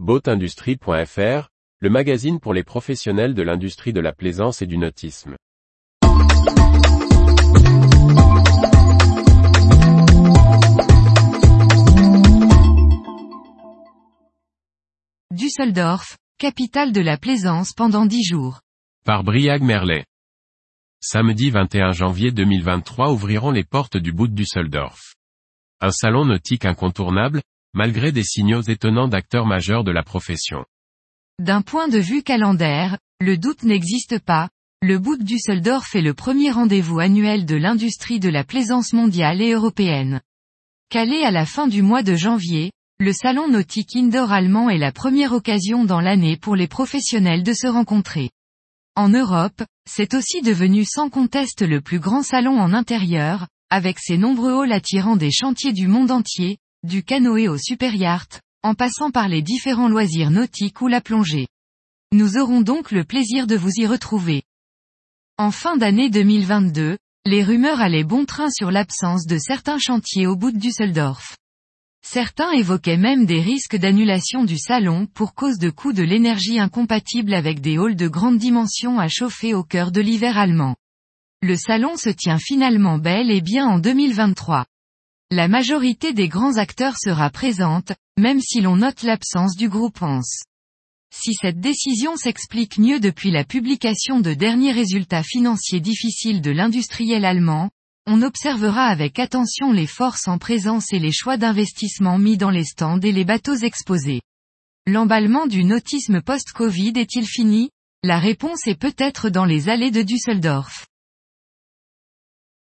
Boatindustrie.fr, le magazine pour les professionnels de l'industrie de la plaisance et du nautisme. Düsseldorf, capitale de la plaisance pendant dix jours. Par Briag Merlet. Samedi 21 janvier 2023 ouvriront les portes du bout de Düsseldorf. Un salon nautique incontournable, malgré des signaux étonnants d'acteurs majeurs de la profession. D'un point de vue calendaire, le doute n'existe pas, le de Düsseldorf est le premier rendez-vous annuel de l'industrie de la plaisance mondiale et européenne. Calé à la fin du mois de janvier, le salon nautique indoor allemand est la première occasion dans l'année pour les professionnels de se rencontrer. En Europe, c'est aussi devenu sans conteste le plus grand salon en intérieur, avec ses nombreux halls attirant des chantiers du monde entier, du canoë au superyacht, en passant par les différents loisirs nautiques ou la plongée. Nous aurons donc le plaisir de vous y retrouver. En fin d'année 2022, les rumeurs allaient bon train sur l'absence de certains chantiers au bout de Düsseldorf. Certains évoquaient même des risques d'annulation du salon pour cause de coûts de l'énergie incompatibles avec des halls de grande dimension à chauffer au cœur de l'hiver allemand. Le salon se tient finalement bel et bien en 2023. La majorité des grands acteurs sera présente, même si l'on note l'absence du groupe Hans. Si cette décision s'explique mieux depuis la publication de derniers résultats financiers difficiles de l'industriel allemand, on observera avec attention les forces en présence et les choix d'investissement mis dans les stands et les bateaux exposés. L'emballement du nautisme post-Covid est-il fini? La réponse est peut-être dans les allées de Düsseldorf.